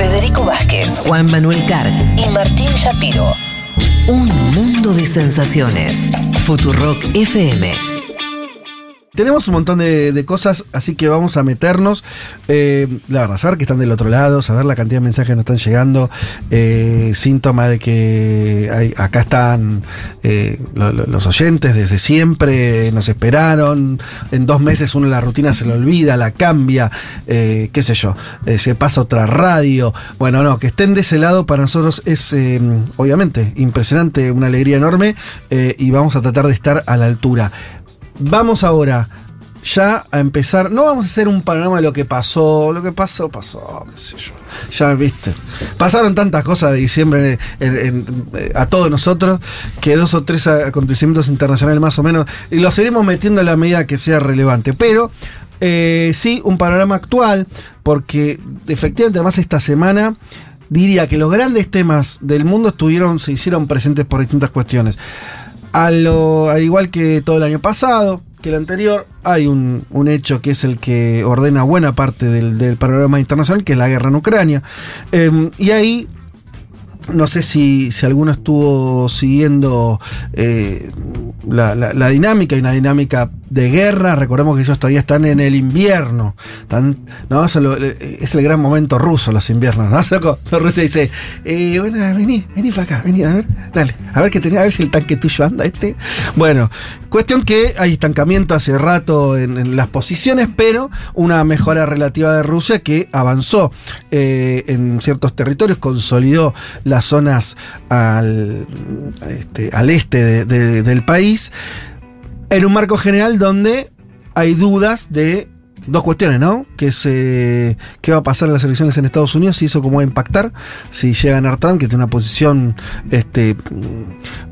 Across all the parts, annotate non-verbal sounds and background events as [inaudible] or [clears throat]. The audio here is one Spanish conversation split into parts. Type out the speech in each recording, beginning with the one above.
Federico Vázquez, Juan Manuel Carg. y Martín Shapiro. Un mundo de sensaciones. Futurock FM. Tenemos un montón de, cosas, así que vamos a meternos. Eh, la verdad, saber que están del otro lado, saber la cantidad de mensajes que nos están llegando, eh, síntoma de que acá están eh, lo- lo- los oyentes desde siempre, nos esperaron. En dos meses uno la rutina se le olvida, la cambia, eh, qué sé yo, eh, se pasa otra radio. Bueno, no, que estén de ese lado para nosotros es obviamente impresionante, una alegría enorme y vamos a tratar de estar a la altura. Vamos ahora ya a empezar. No vamos a hacer un panorama de lo que pasó. Lo que pasó, pasó, qué sé yo. Ya viste. Pasaron tantas cosas de diciembre a todos nosotros que dos o tres acontecimientos internacionales más o menos. Y los iremos metiendo en la medida que sea relevante. Pero eh, sí, un panorama actual, porque efectivamente, además, esta semana diría que los grandes temas del mundo estuvieron, se hicieron presentes por distintas cuestiones. A lo- al igual que todo el año pasado, que el anterior, hay un, un hecho que es el que ordena buena parte del, del panorama internacional, que es la guerra en Ucrania. Em, y ahí, no sé si, si alguno estuvo siguiendo eh, la, la- la dinámica, hay una dinámica de guerra, recordemos que ellos todavía están en el invierno, están- ¿no? Eh, es el gran momento ruso, los inviernos, ¿no? [laughs] Rusia dice, eh, bueno, vení, vení para acá, vení, a ver, dale, a ver que tenía, a ver si el tanque tuyo anda este. Bueno, cuestión que hay estancamiento hace rato en, las posiciones, pero una mejora relativa de Rusia que avanzó eh, en ciertos territorios, consolidó las zonas al, este, este de- de- del país, en un marco general donde hay dudas de dos cuestiones, ¿no? Que es eh, qué va a pasar en las elecciones en Estados Unidos y eso cómo va a impactar si llega a ganar Trump, que tiene una posición este,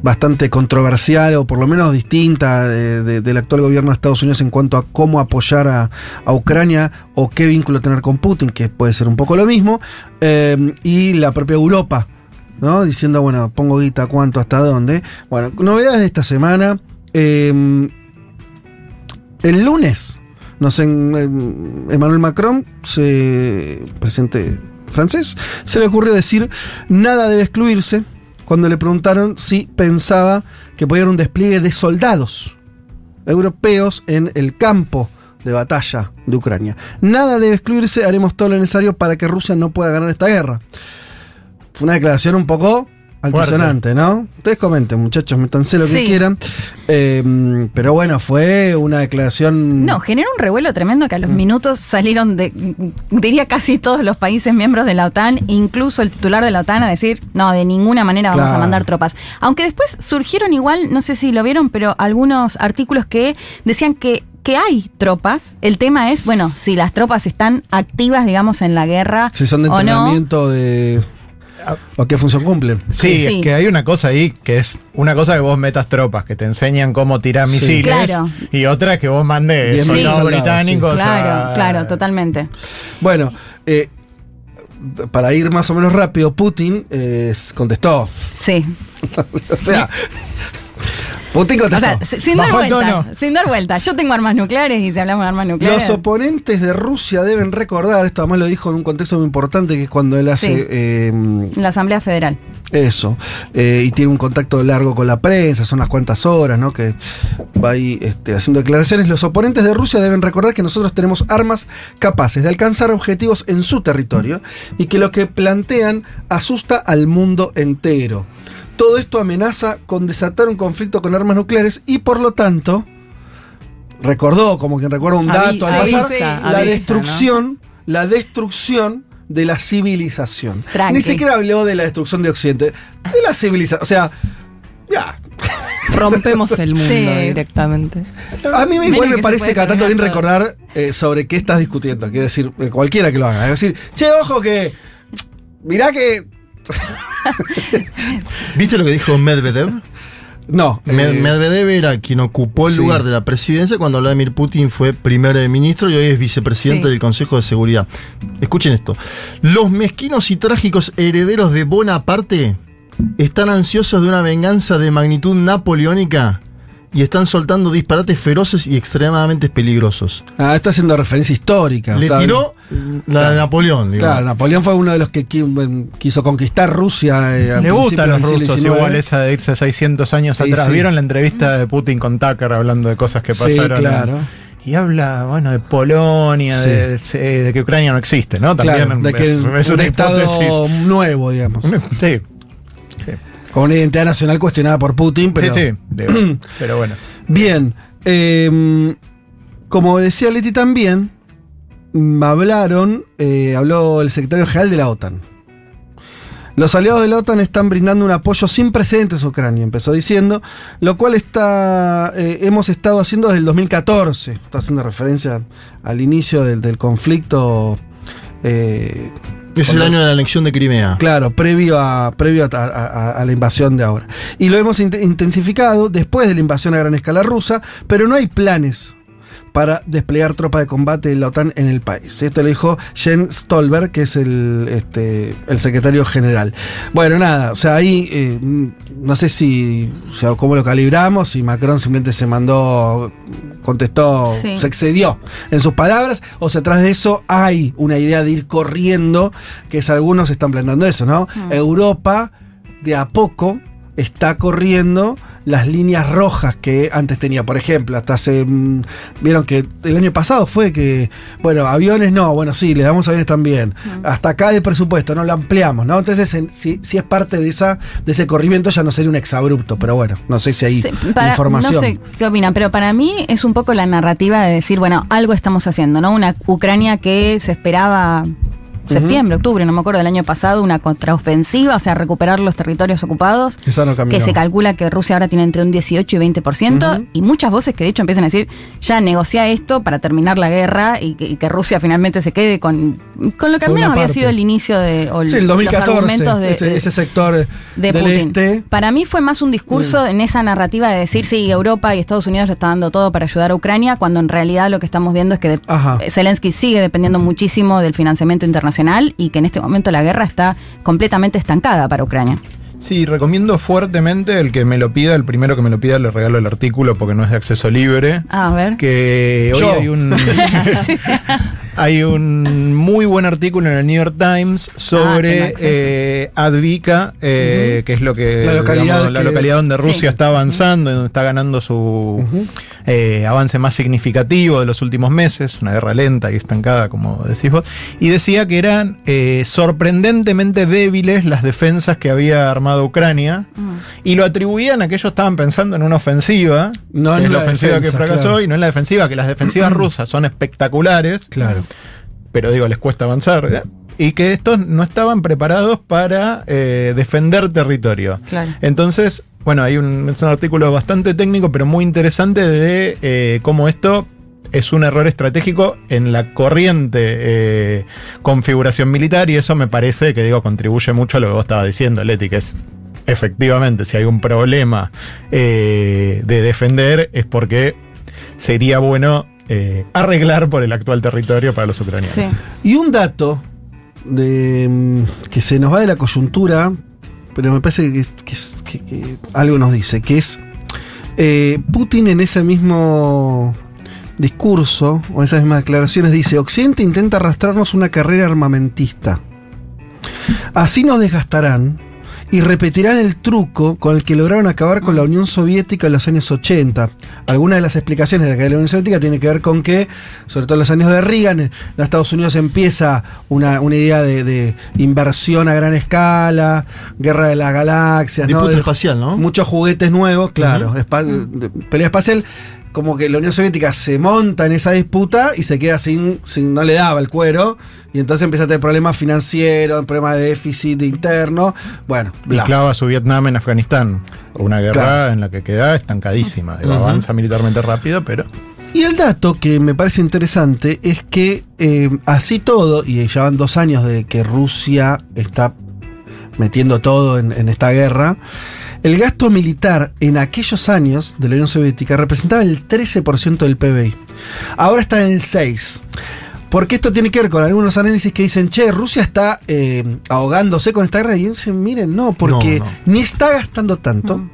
bastante controversial o por lo menos distinta de- de- del actual gobierno de Estados Unidos en cuanto a cómo apoyar a, a Ucrania o qué vínculo tener con Putin, que puede ser un poco lo mismo, eh, y la propia Europa. ¿no? Diciendo, bueno, pongo guita, cuánto, hasta dónde. Bueno, novedades de esta semana. Eh, el lunes, no sé, em, Emmanuel Macron, se, presidente francés, se le ocurrió decir nada debe excluirse cuando le preguntaron si pensaba que podía haber un despliegue de soldados europeos en el campo de batalla de Ucrania. Nada debe excluirse, haremos todo lo necesario para que Rusia no pueda ganar esta guerra. Fue una declaración un poco altisonante, ¿no? Ustedes comenten, muchachos, métanse lo que quieran. Eh, pero bueno, fue una declaración. No, generó un revuelo tremendo que a los minutos salieron de, diría casi todos los países miembros de la OTAN, incluso el titular de la OTAN a decir, no, de ninguna manera vamos Claro. a mandar tropas. Aunque después surgieron igual, no sé si lo vieron, pero algunos artículos que decían que que hay tropas, el tema es, bueno, si las tropas están activas, digamos, en la guerra Si son de o no. entrenamiento de. ¿O qué función cumplen? Sí, Sí. es que hay una cosa ahí que es una cosa que vos metas tropas, que te enseñan cómo tirar Sí. misiles, Claro. y otra que vos mandes Bien soldados soldados, británicos. Claro, a- claro, totalmente. Bueno, eh, para ir más o menos rápido, Putin eh, contestó. Sí. [laughs] o sea, O contestó. sea, si- sin dar Bajó el vuelta, sin dar vuelta. Yo tengo armas nucleares y si hablamos de armas nucleares. Los oponentes de Rusia deben recordar, esto además lo dijo en un contexto muy importante, que es cuando él hace Sí. eh, la Asamblea Federal. eso, eh, y tiene un contacto largo con la prensa, son unas cuantas horas, ¿no? Que va ahí este, haciendo declaraciones. Los oponentes de Rusia deben recordar que nosotros tenemos armas capaces de alcanzar objetivos en su territorio y que lo que plantean asusta al mundo entero. Todo esto amenaza con desatar un conflicto con armas nucleares y por lo tanto recordó, como quien recuerda un dato Avisa, al pasar, avisa, la avisa, destrucción, la destrucción de la civilización. Tranqui. Ni siquiera habló de la destrucción de Occidente, de la civilización. O sea, ya. Rompemos el mundo Sí. directamente. A mí me Menos igual que me parece cada tanto bien recordar eh, sobre qué estás discutiendo. Quiere decir, eh, cualquiera que lo haga. Es decir, che, ojo que. Mirá que. [laughs] ¿Viste lo que dijo Medvedev? No. Med- eh, Medvedev era quien ocupó el sí. lugar de la presidencia cuando Vladimir Putin fue primer ministro y hoy es vicepresidente Sí. del Consejo de Seguridad. Escuchen esto. Los mezquinos y trágicos herederos de Bonaparte están ansiosos de una venganza de magnitud napoleónica y están soltando disparates feroces y extremadamente peligrosos. Ah, está haciendo referencia histórica. Le tiró la de Napoleón, digo. Claro, Napoleón fue uno de los que qui- quiso conquistar Rusia. eh, Le gustan los rusos XIX. igual esa de irse 600 años Sí, atrás. sí. ¿Vieron la entrevista de Putin con Tucker hablando de cosas que Sí, pasaron? claro. Y habla, bueno, de Polonia, Sí. de, sí, de que Ucrania no existe, ¿no? Claro, de que es, es un una estado hipótesis. nuevo, digamos. [laughs] Sí, Con una identidad nacional cuestionada por Putin, pero. sí, sí. [clears throat] pero bueno. Bien. eh, como decía Leti también, mm, hablaron, eh, habló el secretario general de la OTAN. Los aliados de la OTAN están brindando un apoyo sin precedentes a Ucrania, empezó diciendo, lo cual está, eh, hemos estado haciendo desde el 2014. Está haciendo referencia al inicio del, del conflicto. eh, Es el año de la anexión de Crimea. Claro, previo a, previo a, a- a- a la invasión de ahora. Y lo hemos int- intensificado después de la invasión a gran escala rusa, pero no hay planes para desplegar tropa de combate de la OTAN en el país. Esto lo dijo Jens Stolberg, que es el, este, el secretario general. Bueno, nada, o sea, ahí eh, no sé si, o sea, cómo lo calibramos, si Macron simplemente se mandó, contestó, Sí. se excedió en sus palabras, o si atrás de eso hay una idea de ir corriendo, que es algunos están planteando eso, ¿no? Europa de a poco está corriendo las líneas rojas que antes tenía. Por ejemplo, hasta hace. mm, Vieron que el año pasado fue que. Bueno, aviones no, bueno, sí, le damos aviones también. Hasta acá el presupuesto, no lo ampliamos, ¿no? Entonces, en- si, si es parte de esa de ese corrimiento, ya no sería un exabrupto, pero bueno, no sé si hay Sí, para- información. No sé qué opinan, pero para mí es un poco la narrativa de decir, bueno, algo estamos haciendo, ¿no? Una Ucrania que se esperaba septiembre, octubre, no me acuerdo del año pasado, una contraofensiva, o sea, recuperar los territorios ocupados. Esa no. Que se calcula que Rusia ahora tiene entre un 18 y 20%, Ujú. y muchas voces que de hecho empiezan a decir, ya negocia esto para terminar la guerra y que, y que Rusia finalmente se quede con, con lo que al menos había parte. sido el inicio de... o Sí, el los 2014, argumentos de- ese, sector de del Putin. este. Para mí fue más un discurso en esa narrativa de decir, sí, Europa y Estados Unidos lo está dando todo para ayudar a Ucrania, cuando en realidad lo que estamos viendo es que Ajá. Zelensky sigue dependiendo muchísimo del financiamiento internacional y que en este momento la guerra está completamente estancada para Ucrania. Sí, recomiendo fuertemente el que me lo pida, el primero que me lo pida le regalo el artículo porque no es de acceso libre. Ah, a ver. Que hoy Yo. hay un [laughs] [laughs] hay un muy buen artículo en el New York Times Ah, sobre acceso. eh, Advika, eh, que es lo que La localidad la que- localidad donde Sí. Rusia está avanzando, y donde está ganando su eh, avance más significativo de los últimos meses, una guerra lenta y estancada, como decís vos, y decía que eran eh, sorprendentemente débiles las defensas que había armado Ucrania, Mm. y lo atribuían a que ellos estaban pensando en una ofensiva, No en la la ofensiva defensa, que fracasó, claro. y no en la defensiva, que las defensivas [clears throat] rusas son espectaculares, Claro. Pero digo, les cuesta avanzar, ¿eh? y que estos no estaban preparados para eh, defender territorio. Claro. Entonces, bueno, hay un, es un artículo bastante técnico, pero muy interesante de eh, cómo esto es un error estratégico en la corriente configuración militar y eso me parece que digo contribuye mucho a lo que vos estabas diciendo, Leti, que es efectivamente si hay un problema de defender es porque sería bueno eh, arreglar por el actual territorio para los ucranianos. Sí. Y un dato de, mm, que se nos va de la coyuntura, pero me parece que, que es- que- que algo nos dice, que es eh, Putin en ese mismo discurso o esas mismas declaraciones dice, Occidente intenta arrastrarnos una carrera armamentista. Así nos desgastarán y repetirán el truco con el que lograron acabar con la Unión Soviética en los años 80. Algunas de las explicaciones de la caída de la Unión Soviética tienen que ver con que, sobre todo en los años de Reagan, en Estados Unidos empieza una, una idea de, de inversión a gran escala, guerra de las galaxias, De- espacial, ¿no? muchos juguetes nuevos, claro, espa- de- pelea espacial. Como que la Unión Soviética se monta en esa disputa y se queda sin, sin no le daba el cuero, y entonces empieza a tener problemas financieros, problemas de déficit interno, bueno, bla. clava su Vietnam en Afganistán. Una guerra Claro. en la que queda estancadísima. Ujú. Avanza militarmente rápido, pero. Y el dato que me parece interesante es que eh, así todo, y ya van dos años de que Rusia está metiendo todo en, en esta guerra, el gasto militar en aquellos años de la Unión Soviética representaba el 13% del PBI. Ahora está en el 6%. Porque esto tiene que ver con algunos análisis que dicen, che, Rusia está eh, ahogándose con esta guerra. Y dicen, miren, no, porque No, no. ni está gastando tanto,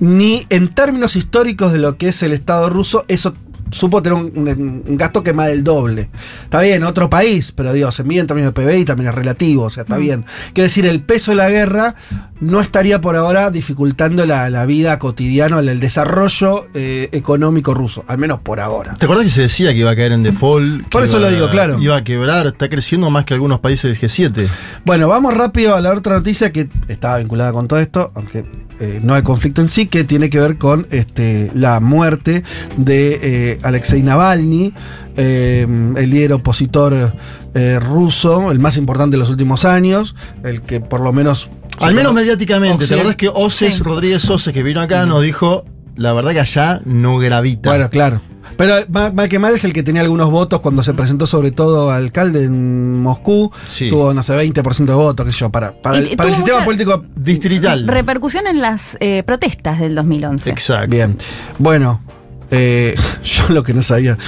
ni en términos históricos de lo que es el Estado ruso, eso supo tener un, un- un gasto que más del doble. Está bien, otro país, pero digo, se mide en términos de PBI también es relativo, o sea, está bien. Quiere decir, el peso de la guerra no estaría por ahora dificultando la, la vida cotidiana, el desarrollo eh, económico ruso, al menos por ahora. ¿Te acuerdas que se decía que iba a caer en default? Por eso iba- lo digo, claro. Iba a quebrar, está creciendo más que algunos países del G7. Bueno, vamos rápido a la otra noticia que estaba vinculada con todo esto, aunque eh, no hay conflicto en sí, que tiene que ver con este, la muerte de eh, Alexei Navalny, eh, el líder opositor eh, ruso, el más importante de los últimos años, el que por lo menos... Al menos mediáticamente. ¿Te Occident- acuerdas que Oces, Sí. Rodríguez Oces, que vino acá, nos dijo, la verdad que allá no gravita. Bueno, claro. Pero mal, mal que mal es el que tenía algunos votos cuando se presentó sobre todo alcalde en Moscú. Sí. Tuvo, no sé, 20% de votos, qué sé yo, para, para el, para el sistema político Distrital. Repercusión en las eh, protestas del 2011. Exacto. Bien. Bueno, eh, [laughs] yo lo que no sabía.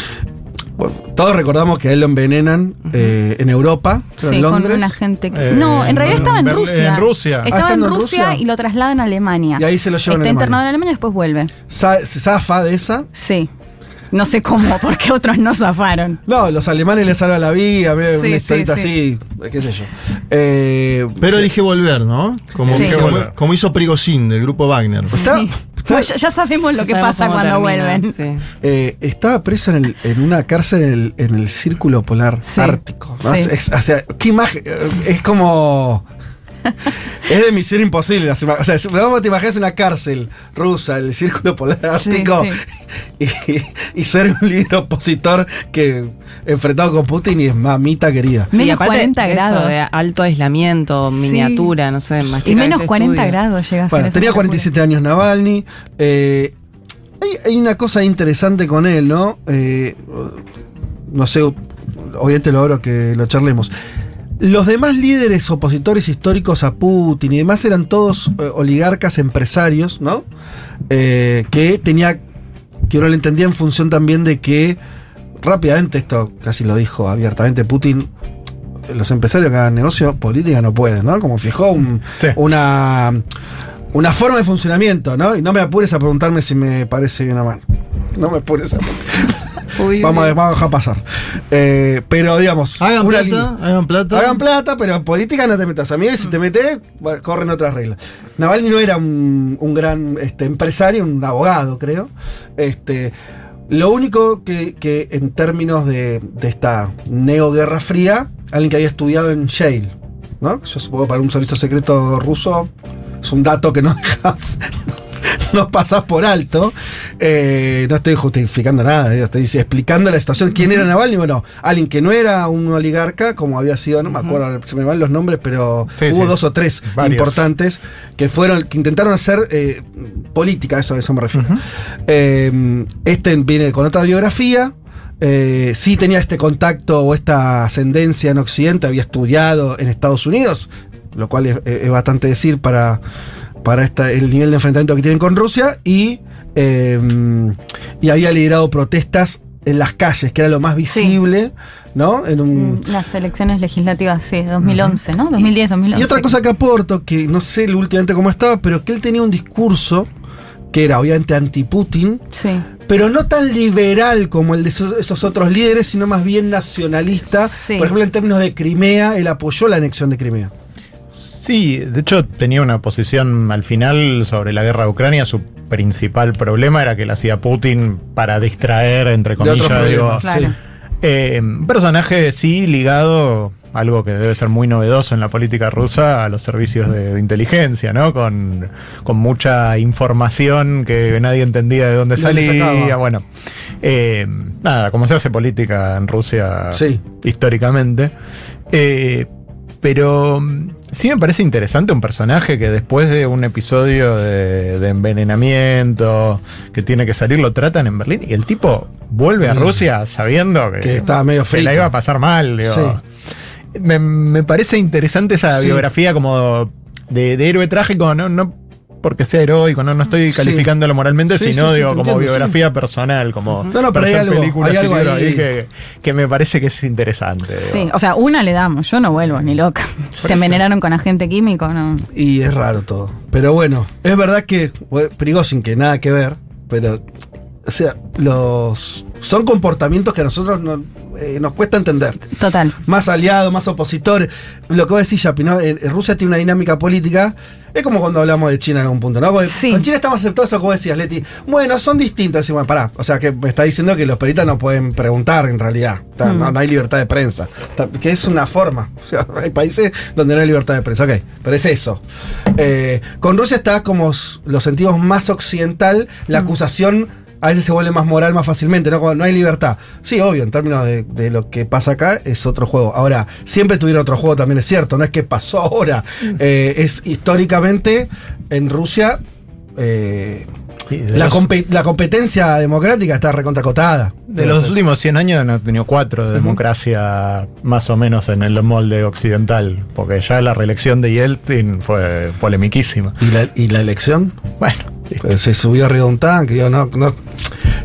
bueno, todos recordamos que a él lo envenenan eh, en Europa, Sí, en con Londres. una gente que. Eh, no, en realidad estaba en Rusia. en Rusia. Ah, Estaba ¿estando en en Rusia, y lo trasladan a Alemania. Y ahí se lo llevan a Está Alemania. internado en Alemania y después vuelve. Sa- se zafa de esa. Sí. No sé cómo, [laughs] porque otros no zafaron. No, los alemanes le salvan la vida, ve, Sí, una sí, historieta sí. así, qué sé yo. Eh, Pero sí. elige volver, ¿no? Como, Sí. como, Volver. como hizo Prigozhin del grupo Wagner. Está- Sí. está- Pues ya, ya sabemos lo Ya que sabemos pasa cuando termina, vuelven. sí. eh, estaba preso en, el- en una cárcel en el, en el círculo polar Sí. ártico. ¿no? Sí. Es, o sea, qué imagen. eh, Es como. Es de misión imposible. O sea, si- vamos te imaginas una cárcel rusa, el círculo polar ártico, Y, y ser un líder opositor que enfrentado con Putin y es mamita querida. Y Menos aparte 40 de eso, grados. de alto aislamiento, Sí. miniatura, no sé, más Y menos que 40 estudio. grados llega a ser Bueno, tenía locura. 47 años Navalny. eh, hay, hay una cosa interesante con él, ¿no? Eh, no sé, obviamente lo abro que lo charlemos. Los demás líderes opositores históricos a Putin y demás eran todos eh, oligarcas empresarios, ¿no? Eh, que tenía, que uno lo entendía en función también de que rápidamente, esto casi lo dijo abiertamente Putin, los empresarios que hagan negocio, política no pueden, ¿no? Como fijó un- Sí. una, una forma de funcionamiento, ¿no? Y no me apures a preguntarme si me parece bien o mal. No me apures a Uy, vamos, a, uy. vamos a dejar pasar. Eh, pero digamos, Hagan plata, línea. hagan plata. Hagan plata, pero en política no te metas. A mí, si te metes, corren otras reglas. Navalny no era un, un gran este, empresario, un abogado, creo. Este, lo único que, que en términos de, de esta neoguerra fría, alguien que había estudiado en Yale, ¿no? Yo supongo para un servicio secreto ruso es un dato que no [laughs] dejas. [laughs] No pasás por alto. Eh, no estoy justificando nada, estoy explicando la situación. ¿Quién era Navalny? Bueno, alguien que no era un oligarca, como había sido, no me acuerdo, se me van los nombres, pero Sí, hubo sí. dos o tres Varios. importantes que fueron, que intentaron hacer eh, política, eso, a eso me refiero. Eh, este viene con otra biografía. Eh, sí tenía este contacto o esta ascendencia en Occidente, había estudiado en Estados Unidos, lo cual es, es bastante decir para, para esta- el nivel de enfrentamiento que tienen con Rusia, y, eh, y había liderado protestas en las calles, que era lo más visible, ¿no? En un, Mm, Las elecciones legislativas, sí, 2011, ¿no? 2010, 2011. y otra cosa que aporto, que no sé últimamente cómo estaba, pero que él tenía un discurso que era obviamente anti-Putin, Sí. pero no tan liberal como el de esos, esos otros líderes, sino más bien nacionalista. Sí. Por ejemplo, en términos de Crimea, él apoyó la anexión de Crimea. Sí, de hecho tenía una posición al final sobre la guerra de Ucrania. Su principal problema era que la hacía Putin para distraer, entre De comillas, digo, problemas, Claro. sí. Eh, un personaje sí ligado, algo que debe ser muy novedoso en la política rusa, a los servicios de, de inteligencia, ¿no? Con, con mucha información que nadie entendía de dónde ¿De salía. Bueno, eh, nada, como se hace política en Rusia Sí. históricamente. Eh, pero sí me parece interesante un personaje que después de un episodio de, de envenenamiento que tiene que salir, lo tratan en Berlín y el tipo vuelve a Mm. Rusia sabiendo que, Que estaba medio que la iba a pasar mal. digo. Sí. Me, me parece interesante esa Sí. biografía como de, de héroe trágico, no, no porque sea heroico, no, no estoy Sí. calificándolo moralmente, Sí, sino sí, digo como entiendo, biografía personal, como No, no, pero hay algo- películas hay y algo ahí. ahí que, que me parece que es interesante. Sí, digo. o sea, una le damos, yo no vuelvo, ni loca. Te envenenaron con agente químico, no. Y es raro todo. Pero bueno, es verdad que bueno, Prigozhin, que nada que ver, pero. O sea, los. Son comportamientos que a nosotros no- eh, nos cuesta entender. Total. Más aliados, más opositores. Lo que vos decís, Yapi, ¿no? En- en Rusia tiene una dinámica política. Es como cuando hablamos de China en algún punto, ¿no? Con- Sí. Con China estamos aceptados eso que vos decías, Leti. Bueno, son distintos. Decimos, pará. O sea, que me está diciendo que los periodistas no pueden preguntar en realidad. Está, Mm. no, no hay libertad de prensa. Está- que es una forma. [laughs] O sea, hay países donde no hay libertad de prensa. Ok, pero es eso. Eh, con Rusia está como lo sentimos más occidental. La Mm. acusación a veces se vuelve más moral más fácilmente, ¿no? No hay libertad. Sí, obvio, en términos de, de lo que pasa acá es otro juego. Ahora, siempre tuvieron otro juego, también es cierto, no es que pasó ahora. Eh, es históricamente en Rusia. eh, Sí, de la, los- compe- la competencia democrática está recontracotada. De los últimos 100 años han tenido cuatro de democracia más o menos en el molde occidental, porque ya la reelección de Yeltsin fue polemiquísima. ¿Y la, y la elección? Bueno, Eh, Se subió arriba de un tanque. digo, no, no.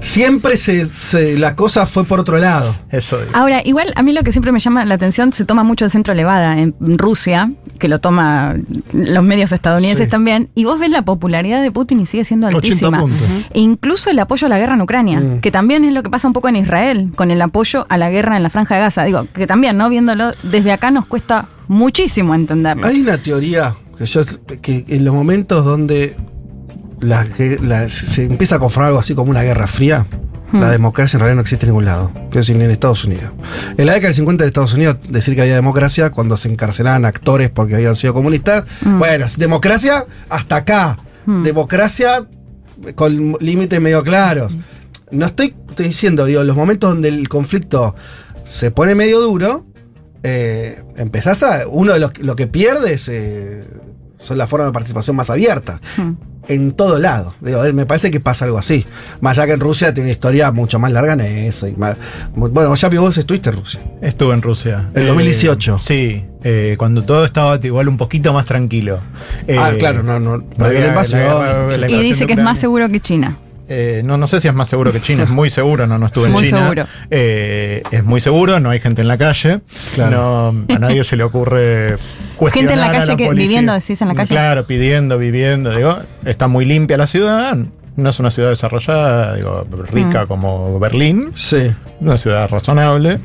Siempre se, se- la cosa fue por otro lado. eso. Ahora, igual a mí lo que siempre me llama la atención, se toma mucho el centro Levada en Rusia, que lo toma los medios estadounidenses Sí. también, y vos ves la popularidad de Putin y sigue siendo 80 altísima. E incluso el apoyo a la guerra en Ucrania, Mm. que también es lo que pasa un poco en Israel, con el apoyo a la guerra en la Franja de Gaza. Digo, que también, ¿no? Viéndolo desde acá nos cuesta muchísimo entenderlo. Hay una teoría que, yo- que en los momentos donde la gue- la- se empieza a conformar algo así como una guerra fría, Hmm. la democracia en realidad no existe en ningún lado, que decir, ni en Estados Unidos. En la década del 50 de Estados Unidos, decir que había democracia cuando se encarcelaban actores porque habían sido comunistas, Mm. bueno, democracia hasta acá, Mm. democracia con límites medio claros. No estoy, estoy diciendo, digo, los momentos donde el conflicto se pone medio duro, eh, empezás a. Uno de los lo que pierdes eh, son las formas de participación más abiertas. Hmm. En todo lado. Digo, eh, me parece que pasa algo así. Más allá que en Rusia tiene una historia mucho más larga en eso. y más- bueno, ya vos estuviste en Rusia. Estuve en Rusia. El Eh, 2018. sí, eh, cuando todo estaba igual un poquito más tranquilo. ah, Eh, claro, no, no. no no había había- invasión. la guerra- la Y dice que es más seguro que China. Eh, no, no sé si es más seguro que China, es muy seguro, no, no estuve en Muy China. seguro. Eh, es muy seguro, no hay gente en la calle. Claro. No, a nadie se le ocurre cuestionar Gente en la calle que- viviendo, decís, en la calle. Claro, pidiendo, viviendo, digo, está muy limpia la ciudad, no es una ciudad desarrollada, digo, rica Mm. como Berlín, Sí. una ciudad razonable.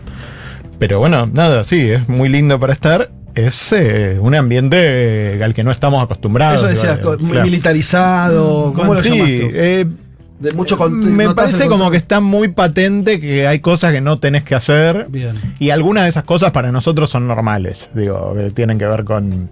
Pero bueno, nada, sí, es muy lindo para estar. Es eh, un ambiente al que no estamos acostumbrados. Eso decías, digo, co- muy claro. militarizado. ¿Cómo lo Sí, llamas tú? eh, De mucho con- me parece como que está muy patente que hay cosas que no tenés que hacer. Bien. Y algunas de esas cosas para nosotros son normales. Digo, que tienen que ver con,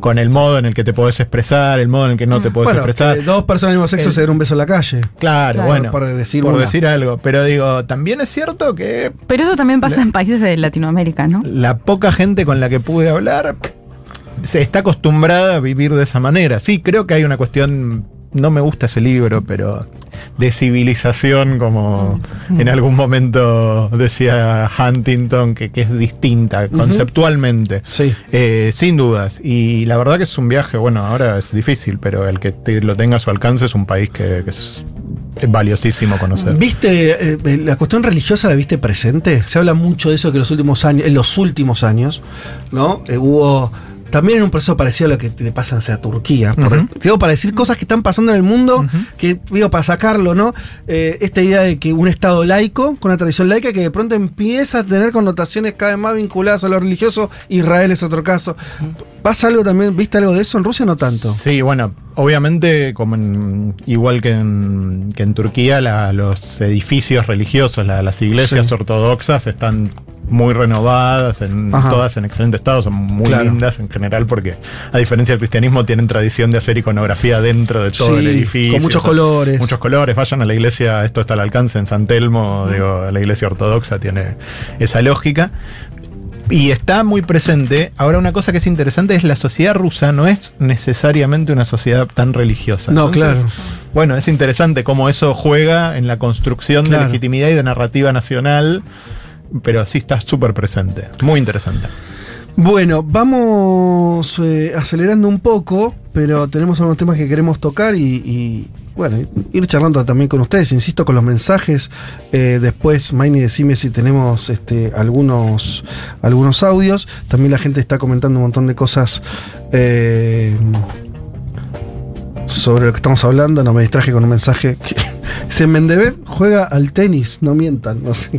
con el modo en el que te podés expresar, el modo en el que no te podés Bueno, expresar. que dos personas del mismo sexo El- se den un beso en la calle. Claro, Claro. bueno. Por decir por una. decir algo. Pero digo, también es cierto que Pero eso también pasa en países de Latinoamérica, ¿no? la poca gente con la que pude hablar se está acostumbrada a vivir de esa manera. Sí, creo que hay una cuestión, no me gusta ese libro, pero de civilización, como en algún momento decía Huntington, que, que es distinta conceptualmente. Sí. Eh, sin dudas. Y la verdad que es un viaje, bueno, ahora es difícil, pero el que te- lo tenga a su alcance es un país que, que es, valiosísimo conocer. ¿Viste eh, eh, la cuestión religiosa la viste presente? Se habla mucho de eso que los últimos años, en los últimos años, ¿no? Eh, hubo también en un proceso parecido a lo que le pasa a Turquía. por- Ujú. digo, para decir cosas que están pasando en el mundo, que digo, para sacarlo, ¿no? Eh, esta idea de que un Estado laico, con una tradición laica, que de pronto empieza a tener connotaciones cada vez más vinculadas a lo religioso. Israel es otro caso. ¿Pasa algo también? ¿Viste algo de eso en Rusia? No tanto. Sí, bueno, obviamente, como en- igual que en, que en Turquía, la- los edificios religiosos, la- las iglesias Sí. ortodoxas están muy renovadas, en, Ajá. todas en excelente estado, son muy Claro. lindas en general, porque a diferencia del cristianismo, tienen tradición de hacer iconografía dentro de todo Sí, el edificio. con muchos o sea, colores. Muchos colores. Vayan a la iglesia, esto está al alcance en San Telmo, digo, la iglesia ortodoxa tiene esa lógica. Y está muy presente. Ahora, una cosa que es interesante es la sociedad rusa no es necesariamente una sociedad tan religiosa. No, claro. Bueno, es interesante cómo eso juega en la construcción Claro. de legitimidad y de narrativa nacional, pero sí está súper presente. Muy interesante. Bueno, vamos eh, acelerando un poco, pero tenemos algunos temas que queremos tocar y, bueno, ir charlando también con ustedes. Insisto con los mensajes. Eh, después, Maini, decime si tenemos este, algunos, algunos audios. También la gente está comentando un montón de cosas. eh, sobre lo que estamos hablando, no me distraje con un mensaje que [laughs] dice Mendeber juega al tenis, no mientan, no sé.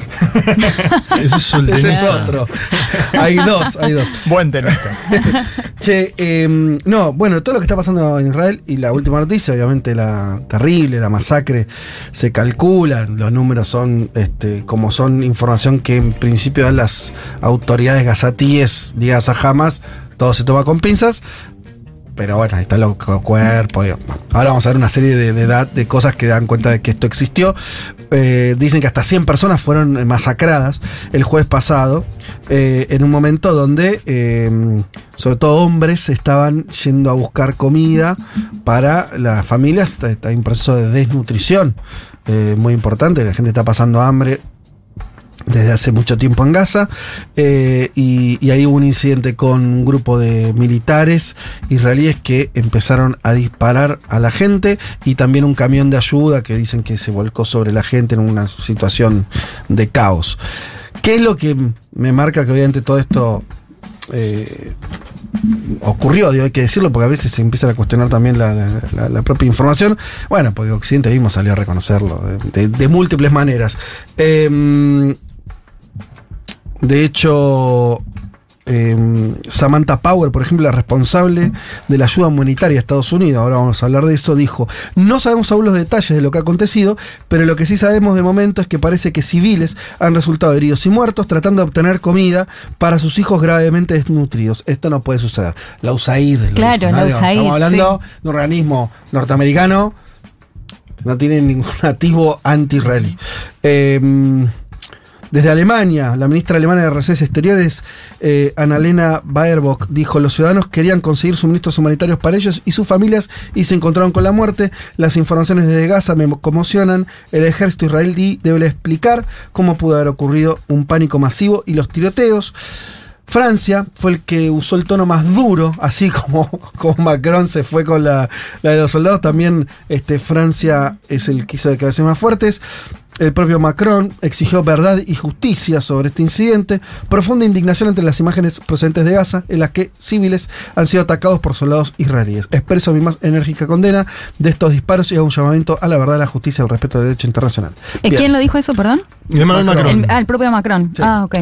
[laughs] Ese es el Ese es tenista. otro. Hay dos, hay dos. Buen tenista. [laughs] Che, eh, no, bueno, todo lo que está pasando en Israel y la última noticia, obviamente la terrible, la masacre, se calcula, los números son este, como son información que en principio dan las autoridades gazatíes ligadas a Hamas, todo se toma con pinzas. Pero bueno, ahí está los cu- cuerpos. Ahora vamos a ver una serie de, de, de cosas que dan cuenta de que esto existió. Eh, dicen que hasta 100 personas fueron masacradas el jueves pasado, eh, en un momento donde, eh, sobre todo hombres, estaban yendo a buscar comida para las familias. En un proceso de desnutrición eh, muy importante. La gente está pasando hambre desde hace mucho tiempo en Gaza eh, y, y ahí hubo un incidente con un grupo de militares israelíes que empezaron a disparar a la gente y también un camión de ayuda que dicen que se volcó sobre la gente en una situación de caos. ¿Qué es lo que me marca que obviamente todo esto eh, ocurrió, hay que decirlo, porque a veces se empiezan a cuestionar también la, propia información. Bueno, porque Occidente mismo salió a reconocerlo de, de- múltiples maneras. De hecho, em, Samantha Power, por ejemplo, la responsable de la ayuda humanitaria a Estados Unidos, ahora vamos a hablar de eso, dijo, no sabemos aún los detalles de lo que ha acontecido, pero lo que sí sabemos de momento es que parece que civiles han resultado heridos y muertos tratando de obtener comida para sus hijos gravemente desnutridos. Esto no puede suceder. La USAID. Claro, la USAID, Estamos hablando de un organismo norteamericano que no tiene ningún activo anti-israelí. Em, desde Alemania, la ministra alemana de Relaciones Exteriores, eh, Annalena Baerbock, dijo: Los ciudadanos querían conseguir suministros humanitarios para ellos y sus familias y se encontraron con la muerte. Las informaciones desde Gaza me conmocionan. El ejército israelí debe explicar cómo pudo haber ocurrido un pánico masivo y los tiroteos. Francia fue el que usó el tono más duro, así como, [laughs] como Macron se fue con la, la de los soldados, también este, Francia es el que hizo declaraciones más fuertes. El propio Macron exigió verdad y justicia sobre este incidente, profunda indignación entre las imágenes procedentes de Gaza en las que civiles han sido atacados por soldados israelíes. Expreso mi más enérgica condena de estos disparos y hago un llamamiento a la verdad, la justicia y al respeto del derecho internacional. ¿Eh, Bien. ¿Quién lo dijo eso, perdón? Emmanuel Macron. Macron. El, ah, el propio Macron. Sí. Ah, ok.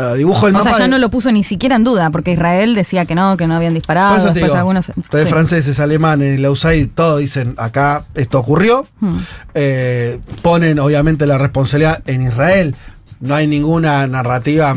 Ah, dibujo el O mapa sea, ya de- no lo puso ni siquiera en duda, porque Israel decía que no, que no habían disparado. Por eso te después digo, algunos. sí. franceses, alemanes, la USAID, todos dicen acá esto ocurrió. Hmm. Eh, ponen obviamente la responsabilidad en Israel. No hay ninguna narrativa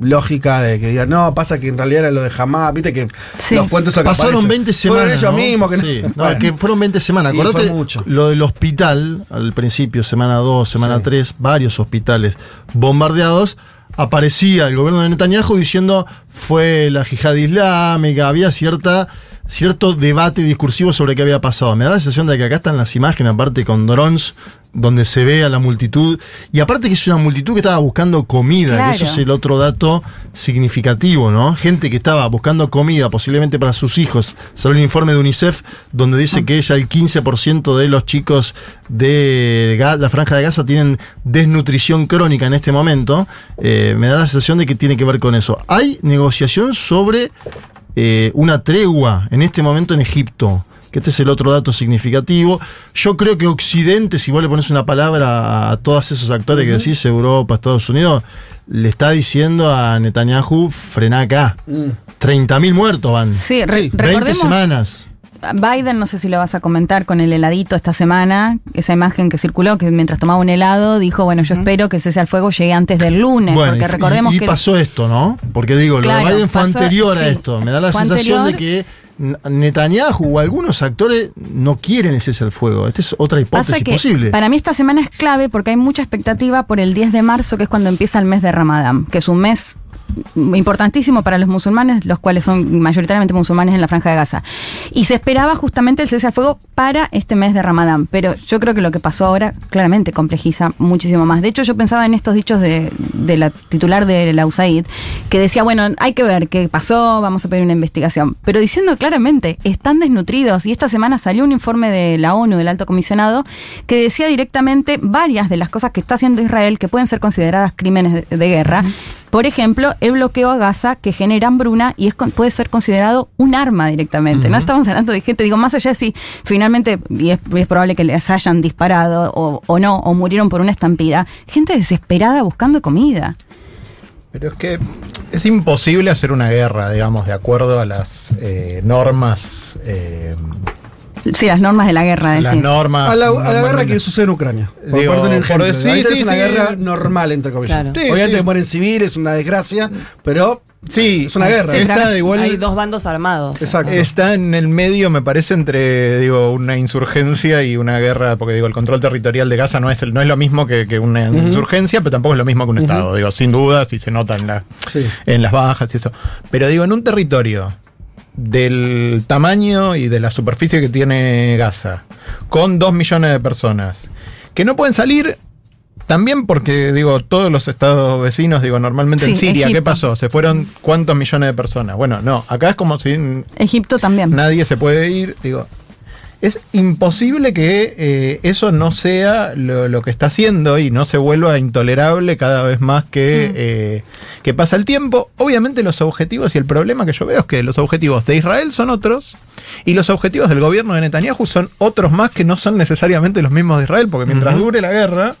lógica de que digan, no, pasa que en realidad era lo de Hamas, viste que Sí. los cuentos que Pasaron aparecen. 20 Fueron semanas. ellos ¿no? mismos que Sí, [laughs] no, Bueno. que fueron 20 semanas. Acordate mucho. lo del hospital, al principio, semana 2, semana Sí. 3, varios hospitales bombardeados. Aparecía el gobierno de Netanyahu diciendo fue la yihad islámica, había cierta cierto debate discursivo sobre qué había pasado. Me da la sensación de que acá están las imágenes, aparte con drones, donde se ve a la multitud. Y aparte que es una multitud que estaba buscando comida, Claro. que eso es el otro dato significativo, ¿no? Gente que estaba buscando comida, posiblemente para sus hijos. Salió un informe de UNICEF donde dice que ya el 15% de los chicos de la franja de Gaza tienen desnutrición crónica en este momento. Eh, me da la sensación de que tiene que ver con eso. Hay negociación sobre eh, una tregua en este momento en Egipto. Que este es el otro dato significativo. Yo creo que Occidente, si vos le pones una palabra a todos esos actores que decís, Europa, Estados Unidos, le está diciendo a Netanyahu, frená acá. Mm. 30.000 muertos van. Sí, re- Sí, 20 recordemos. semanas. Biden, no sé si lo vas a comentar con el heladito esta semana, esa imagen que circuló, que mientras tomaba un helado dijo, bueno, yo espero que cese al fuego llegue antes del lunes, Bueno, porque recordemos y, y que... pasó esto, ¿no? Porque digo, lo de Biden fue pasó- anterior a sí, esto. Me da la sensación anterior. de que Netanyahu o algunos actores no quieren ese cese al fuego. Esta es otra Pasa hipótesis que posible. para mí esta semana es clave porque hay mucha expectativa por el 10 de marzo, que es cuando empieza el mes de Ramadán, que es un mes importantísimo para los musulmanes, los cuales son mayoritariamente musulmanes en la franja de Gaza. Y se esperaba justamente el cese al fuego para este mes de Ramadán, pero yo creo que lo que pasó ahora claramente complejiza muchísimo más. De hecho, yo pensaba en estos dichos de, de la titular de la USAID, que decía, bueno, hay que ver qué pasó, vamos a pedir una investigación, pero diciendo claramente, están desnutridos y esta semana salió un informe de la ONU, del Alto Comisionado, que decía directamente varias de las cosas que está haciendo Israel que pueden ser consideradas crímenes de, de guerra. Por ejemplo, el bloqueo a Gaza que genera hambruna y es, con- puede ser considerado un arma directamente. No estamos hablando de gente, digo, más allá de si finalmente, y es, y es probable que les hayan disparado o, o no, o murieron por una estampida, gente desesperada buscando comida. Pero es que es imposible hacer una guerra, digamos, de acuerdo a las eh, normas. eh, Sí, las normas de la guerra, las decís. normas. A la, a la guerra que sucede en Ucrania. Por Digo, un por ejemplo. decir- sí, es una sí, guerra sí. normal, entre comillas. Claro. Sí, Obviamente sí. mueren civiles, una desgracia, pero Sí, es una guerra. Sí, Está igual. Hay dos bandos armados. Exacto. Está en el medio, me parece, entre digo una insurgencia y una guerra, porque digo el control territorial de Gaza no es el, no es lo mismo que, que una insurgencia, pero tampoco es lo mismo que un Estado. Digo, sin duda, si se nota en, la, Sí. en las bajas y eso. Pero digo, en un territorio del tamaño y de la superficie que tiene Gaza, con dos millones de personas, que no pueden salir. También porque, digo, todos los estados vecinos, digo, normalmente en Siria, ¿qué pasó? ¿Se fueron cuántos millones de personas? Bueno, no, acá es como si Egipto también. nadie se puede ir. Digo, es imposible que eh, eso no sea lo, lo que está haciendo y no se vuelva intolerable cada vez más que, eh, que pasa el tiempo. Obviamente los objetivos y el problema que yo veo es que los objetivos de Israel son otros y los objetivos del gobierno de Netanyahu son otros más que no son necesariamente los mismos de Israel, porque mientras dure la guerra,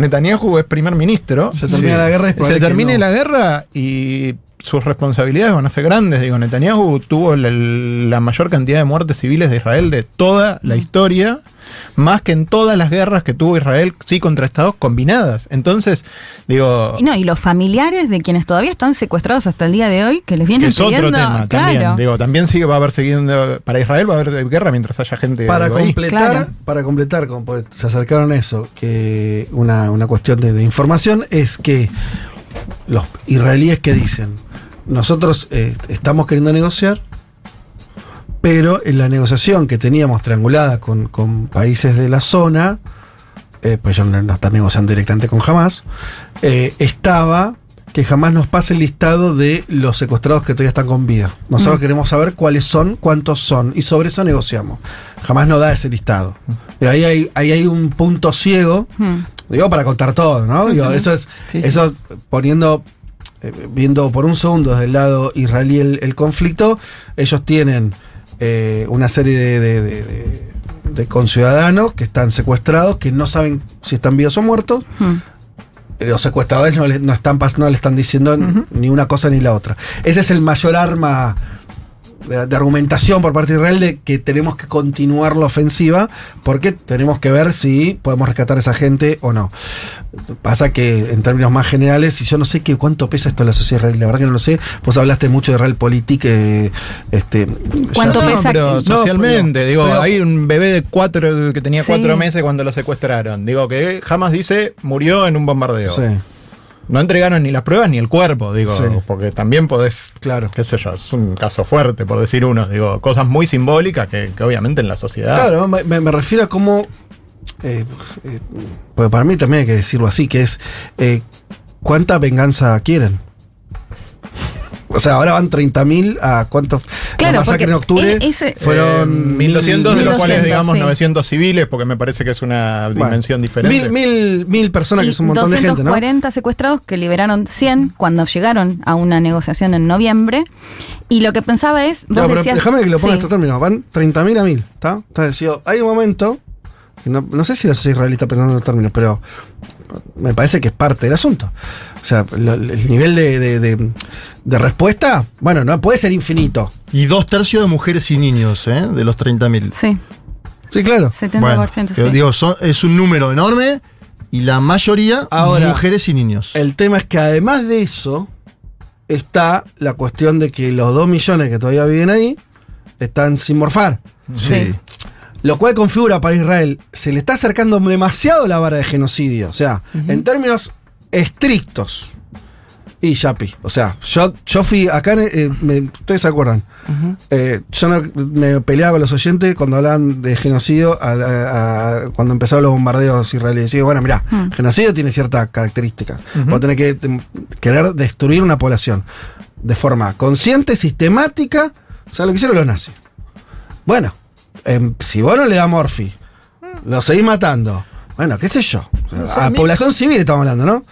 Netanyahu es primer ministro. Se termina la guerra y Se termine no. la guerra y sus responsabilidades van a ser grandes. Digo, Netanyahu tuvo la, la mayor cantidad de muertes civiles de Israel de toda la historia, más que en todas las guerras que tuvo Israel, sí, contra Estados combinadas. Entonces, digo, Y no, y los familiares de quienes todavía están secuestrados hasta el día de hoy, que les que vienen es otro pidiendo, tema claro. también. Digo, también sigue, va a haber siguiendo, para Israel va a haber guerra mientras haya gente Para digo, ahí. completar, Claro. para completar, como porque se acercaron a eso, que una, una cuestión de, de información es que los israelíes que dicen, nosotros eh, estamos queriendo negociar, pero en la negociación que teníamos triangulada con, con países de la zona, eh, pues ellos no, no están negociando directamente con Hamas, eh, estaba que jamás nos pase el listado de los secuestrados que todavía están con vida. Nosotros Mm. queremos saber cuáles son, cuántos son, y sobre eso negociamos. Jamás nos da ese listado. Y ahí hay, ahí hay un punto ciego, Hmm. digo, para contar todo, ¿no? Digo, Eso es, sí. eso poniendo, eh, viendo por un segundo desde el lado israelí el, el conflicto, ellos tienen eh, una serie de, de- de- conciudadanos que están secuestrados, que no saben si están vivos o muertos, Hmm. los secuestradores no le, no están, no le están diciendo ni una cosa ni la otra. Ese es el mayor arma de, argumentación por parte de Israel de que tenemos que continuar la ofensiva porque tenemos que ver si podemos rescatar a esa gente o no. Pasa que en términos más generales, y yo no sé qué cuánto pesa esto en la sociedad israelí, la verdad que no lo sé. Vos hablaste mucho de Israel Politik. eh, este, ¿Cuánto ya- No, pesa pero socialmente, No, pero- digo, pero- hay un bebé de cuatro que tenía Sí. cuatro meses cuando lo secuestraron. Digo que jamás dice murió en un bombardeo. Sí, No entregaron ni las pruebas ni el cuerpo, digo, Sí. porque también podés, claro. qué sé yo, es un caso fuerte, por decir uno, digo, cosas muy simbólicas que, que obviamente en la sociedad. Claro, me, refiero a cómo. eh, eh, porque para mí también hay que decirlo así, que es. eh, ¿Cuánta venganza quieren? O sea, ahora van 30.000 a cuántos. Claro, la masacre en octubre e- ese- fueron. Eh, 1200, de los 1200, cuales digamos sí. 900 civiles, porque me parece que es una Bueno, dimensión diferente. Mil, mil, mil personas, que es un montón de gente, ¿no? 240 secuestrados que liberaron 100 cuando llegaron a una negociación en noviembre. Y lo que pensaba es. Vos No, pero decías- déjame que lo ponga Sí. en estos términos. Van 30.000 a 1000, ¿está? Entonces, hay un momento. No, no sé si la sociedad israelí está pensando en los términos, pero me parece que es parte del asunto. O sea, lo- el nivel de, de- de- de respuesta, bueno, no puede ser infinito. Y dos tercios de mujeres y niños, ¿eh? De los 30.000. Sí, Sí, claro. 70%. Bueno, sí. digo, son- es un número enorme y la mayoría Ahora, mujeres y niños. El tema es que además de eso, está la cuestión de que los 2 millones que todavía viven ahí están sin morfar. Sí. Lo cual configura para Israel, se le está acercando demasiado la vara de genocidio. O sea, en términos estrictos. Y Yapi. O sea, yo, yo fui acá, eh, me- ustedes se acuerdan. Eh, yo no- me peleaba con los oyentes cuando hablaban de genocidio a- a- a- cuando empezaron los bombardeos israelíes. Y digo, bueno, mira, genocidio tiene cierta característica. Vos tenés que tem- querer destruir una población de forma consciente, sistemática. O sea, lo que hicieron los nazis. Bueno, em, si vos no le das morfi, lo seguís matando. Bueno, qué sé yo. O sea, a población civil estamos hablando, ¿no?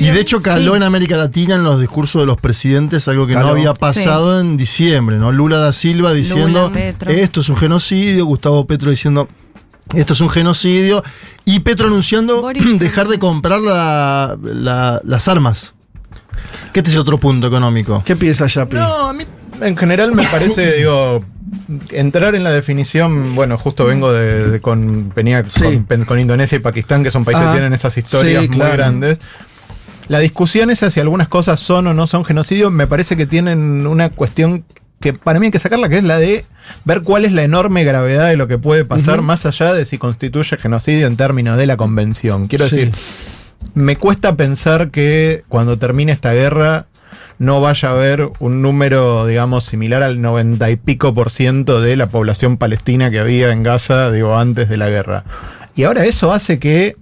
Y de hecho caló en América Latina en los discursos de los presidentes algo que Caló. no había pasado en diciembre, ¿no? Lula da Silva diciendo esto es un genocidio, Gustavo Petro diciendo esto es un genocidio y Petro anunciando [clears throat] dejar de comprar la- la- las armas. Que este es otro punto económico. ¿Qué piensa Yapi? No, a mí en general me parece, [laughs] digo, entrar en la definición, bueno, justo vengo de, de con, venía Sí. con, con Indonesia y Pakistán, que son países Ah, que tienen esas historias sí, muy claro. grandes. La discusión esa si algunas cosas son o no son genocidio, me parece que tienen una cuestión que para mí hay que sacarla, que es la de ver cuál es la enorme gravedad de lo que puede pasar, más allá de si constituye genocidio en términos de la convención. Quiero Sí. decir, me cuesta pensar que cuando termine esta guerra no vaya a haber un número, digamos, similar al 90 y pico por ciento de la población palestina que había en Gaza, digo, antes de la guerra. Y ahora eso hace que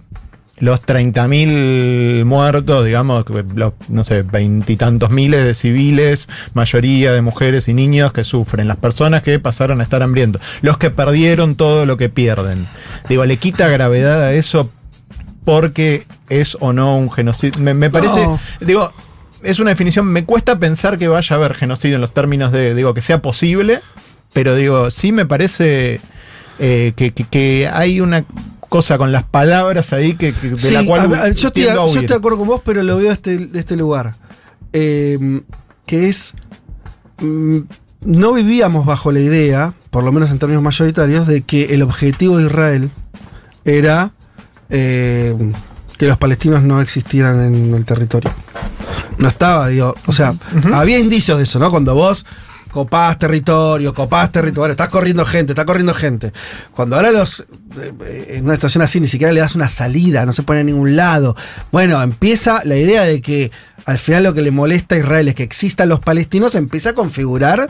los 30.000 muertos, digamos, los, no sé, veintitantos miles de civiles, mayoría de mujeres y niños que sufren, las personas que pasaron a estar hambrientos, los que perdieron todo lo que pierden. Digo, le quita gravedad a eso porque es o no un genocidio. Me, me parece, No. digo, es una definición, me cuesta pensar que vaya a haber genocidio en los términos de, digo, que sea posible, pero digo, sí me parece eh, que, que- que hay una cosa con las palabras ahí que, que- de Sí, la cual a yo, estoy, yo estoy de acuerdo con vos, pero lo veo de este, de este lugar. Eh, que es. mm, no vivíamos bajo la idea, por lo menos en términos mayoritarios, de que el objetivo de Israel era eh, que los palestinos no existieran en el territorio. No estaba, digo, o sea, había indicios de eso, ¿no? Cuando vos copás territorio, copás territorio, estás corriendo gente, está corriendo gente. Cuando ahora los, eh, en una situación así, ni siquiera le das una salida, no se pone a ningún lado. Bueno, empieza la idea de que al final lo que le molesta a Israel es que existan los palestinos, empieza a configurar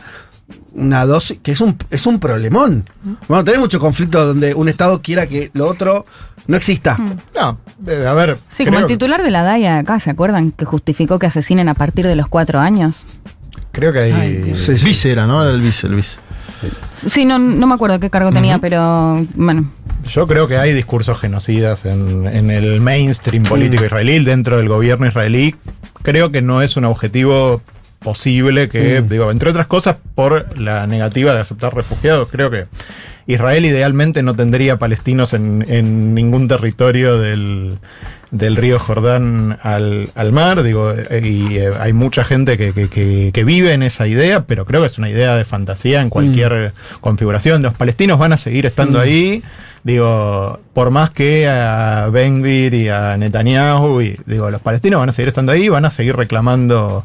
una dosis, que es un, es un problemón. Bueno, tenés mucho conflicto donde un Estado quiera que lo otro no exista. No, eh, a ver. Sí, como el titular de la DAIA acá, ¿se acuerdan? Que justificó que asesinen a partir de los cuatro años. Creo que hay. Sí, sí. Vice era, ¿no? El vice, el vice. Sí, no, no me acuerdo qué cargo tenía, pero bueno. Yo creo que hay discursos genocidas en, en el mainstream político israelí, dentro del gobierno israelí. Creo que no es un objetivo posible que, digo, entre otras cosas, por la negativa de aceptar refugiados. Creo que Israel idealmente no tendría palestinos en, en ningún territorio del, del río Jordán al, al mar. Digo, eh, y eh, hay mucha gente que, que- que- que vive en esa idea, pero creo que es una idea de fantasía en cualquier configuración. Los palestinos van a seguir estando ahí. Digo, por más que a Benvir y a Netanyahu, y, digo, los palestinos van a seguir estando ahí, van a seguir reclamando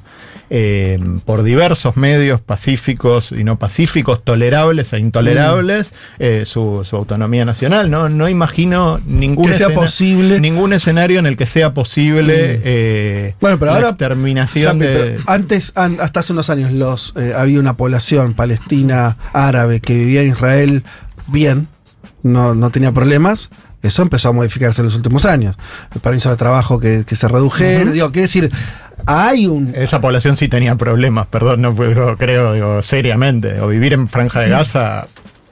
eh, por diversos medios pacíficos y no pacíficos, tolerables e intolerables, eh, su, su autonomía nacional. No, no imagino ningún, Que sea posible. ningún escenario en el que sea posible eh, Bueno, pero la ahora. exterminación Yapi, de. pero antes, an- hasta hace unos años, los había una población palestina árabe que vivía en Israel bien, no, no tenía problemas. Eso empezó a modificarse en los últimos años. El permiso de trabajo que, que se redujeron. Digo, quiere decir, hay un. Esa población sí tenía problemas, perdón, no puedo, creo, digo, seriamente. O vivir en Franja de Gaza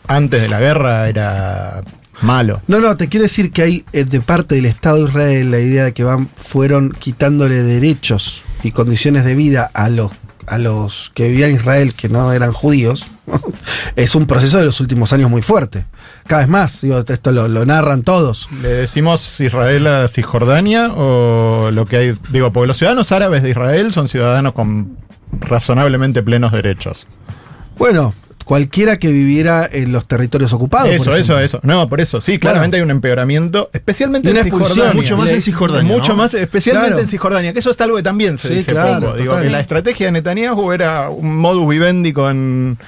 antes de la guerra era malo. No, no, te quiero decir que hay eh, de parte del Estado de Israel la idea de que van, fueron quitándole derechos y condiciones de vida a los, a los que vivían en Israel que no eran judíos. [laughs] es un proceso de los últimos años muy fuerte. Cada vez más, digo, esto lo, lo narran todos. ¿Le decimos Israel a Cisjordania o lo que hay? Digo, porque los ciudadanos árabes de Israel son ciudadanos con razonablemente plenos derechos. Bueno, cualquiera que viviera en los territorios ocupados. por Eso, eso, eso. No, por eso, sí, claramente hay un empeoramiento, especialmente una en expulsión, Cisjordania. mucho más en Cisjordania, Mucho más, especialmente Claro. en Cisjordania, que eso es algo que también se Sí, dice claro, poco. Digo, que la estrategia de Netanyahu era un modus vivendi con,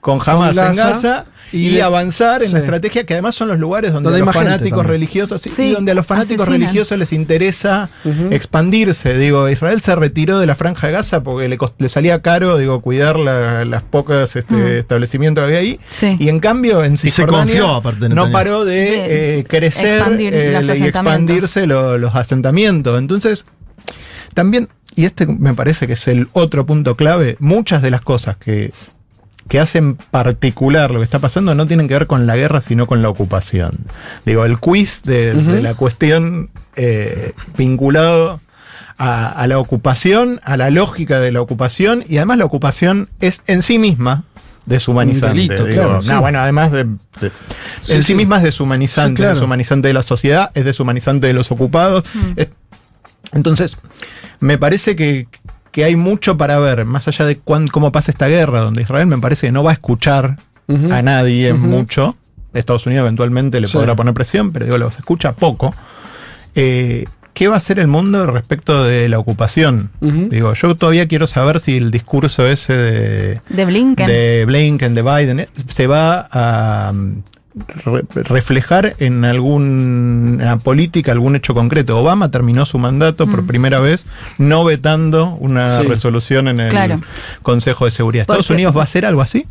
con Hamas Con en Gaza, Gaza y, y de- avanzar en sí. la estrategia que además son los lugares donde, Donde a los fanáticos religiosos sí, Sí, y donde a los fanáticos asesinan. religiosos les interesa expandirse. Digo, Israel se retiró de la franja de Gaza porque le, cost- le salía caro, digo, cuidar la- las pocas este, establecimientos que había ahí. Sí. Y en cambio, en Cisjordania confió, no paró de, De eh, crecer expandir eh, y expandirse lo- los asentamientos. Entonces, también, y este me parece que es el otro punto clave, muchas de las cosas que, que hacen particular lo que está pasando no tienen que ver con la guerra, sino con la ocupación. Digo, el quiz de, de la cuestión eh, vinculado a, a la ocupación, a la lógica de la ocupación, y además la ocupación es en sí misma deshumanizante. Un delito, digo. claro, No, sí. bueno, además de, de- Sí, en sí, sí. misma es deshumanizante, claro. es deshumanizante de la sociedad, es deshumanizante de los ocupados. Es- entonces, me parece que, que hay mucho para ver, más allá de cuán- cómo pasa esta guerra, donde Israel me parece que no va a escuchar a nadie mucho. Estados Unidos eventualmente le Sí. podrá poner presión, pero digo, los escucha poco. Eh, ¿Qué va a hacer el mundo respecto de la ocupación? Digo, yo todavía quiero saber si el discurso ese de, De Blinken. de Blinken, de Biden, eh, se va a re- reflejar en alguna política, algún hecho concreto. Obama terminó su mandato por primera vez no vetando una Sí. resolución en el Claro. Consejo de Seguridad. ¿Estados Porque- Unidos va a hacer algo así?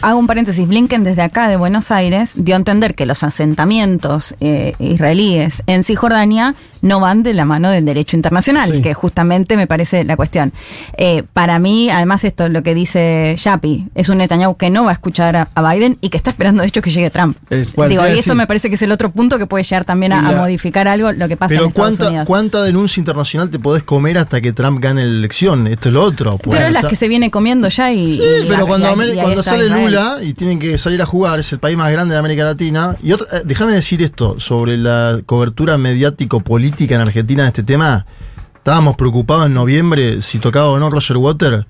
Hago un paréntesis, Blinken desde acá de Buenos Aires dio a entender que los asentamientos eh, israelíes en Cisjordania no van de la mano del derecho internacional, Sí. que justamente me parece la cuestión. Eh, para mí, además esto es lo que dice Yapi, es un Netanyahu que no va a escuchar a, a Biden y que está esperando de hecho que llegue Trump. Es- Digo, y eso me parece que es el otro punto que puede llegar también a, Y la- a modificar algo lo que pasa en Pero Estados ¿cuánta, Unidos. ¿cuánta denuncia internacional te podés comer hasta que Trump gane la elección? Esto es lo otro. Pero Bueno, es las que se viene comiendo ya y... Sí, y- pero cuando, y- y cuando sale Israel. Lula y tienen que salir a jugar, es el país más grande de América Latina. Y eh, déjame decir esto sobre la cobertura mediático-política en Argentina de este tema. Estábamos preocupados en noviembre si tocaba o no Roger Water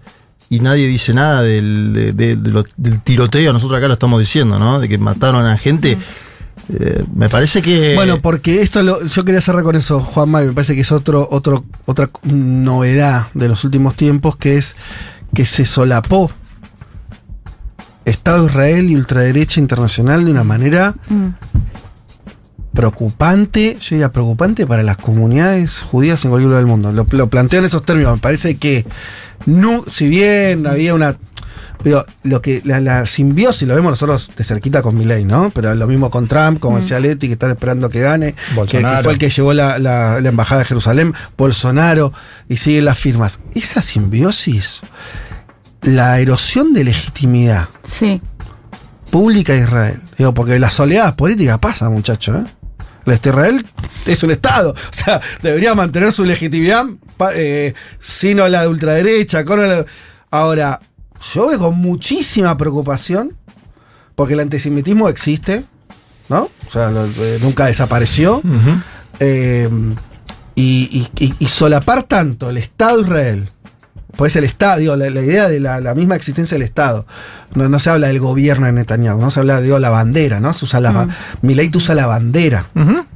y nadie dice nada del, de- de- de lo- del tiroteo. Nosotros acá lo estamos diciendo, ¿no? De que mataron a gente. Eh, me parece que. Bueno, porque esto lo- yo quería cerrar con eso, Juanma, y me parece que es otro, otro, otra novedad de los últimos tiempos, que es que se solapó Estado de Israel y ultraderecha internacional de una manera Mm. Preocupante, yo diría preocupante para las comunidades judías en cualquier lugar del mundo. Lo, lo planteo en esos términos. Me parece que, no, si bien había una. Pero lo que la, la simbiosis lo vemos nosotros de cerquita con Milei, ¿no? Pero lo mismo con Trump, como decía Leti, que están esperando que gane, que, Bolsonaro. que fue el que llevó la, la- la embajada de Jerusalén, Bolsonaro, y siguen las firmas. Esa simbiosis, la erosión de legitimidad Sí. pública de Israel. Digo, porque las oleadas políticas pasan, muchachos. ¿eh? Este Israel es un Estado. O sea, debería mantener su legitimidad, eh, sino la de ultraderecha. Con la- Ahora, yo veo con muchísima preocupación, porque el antisemitismo existe, ¿no? O sea, lo- eh, nunca desapareció. Eh, y- y solapar tanto el Estado de Israel, pues el Estado, digo, la, la idea de la, la misma existencia del Estado. No, no se habla del gobierno de Netanyahu, no se habla de la bandera, ¿no? Se usa la, ba- Milei tú usa la bandera.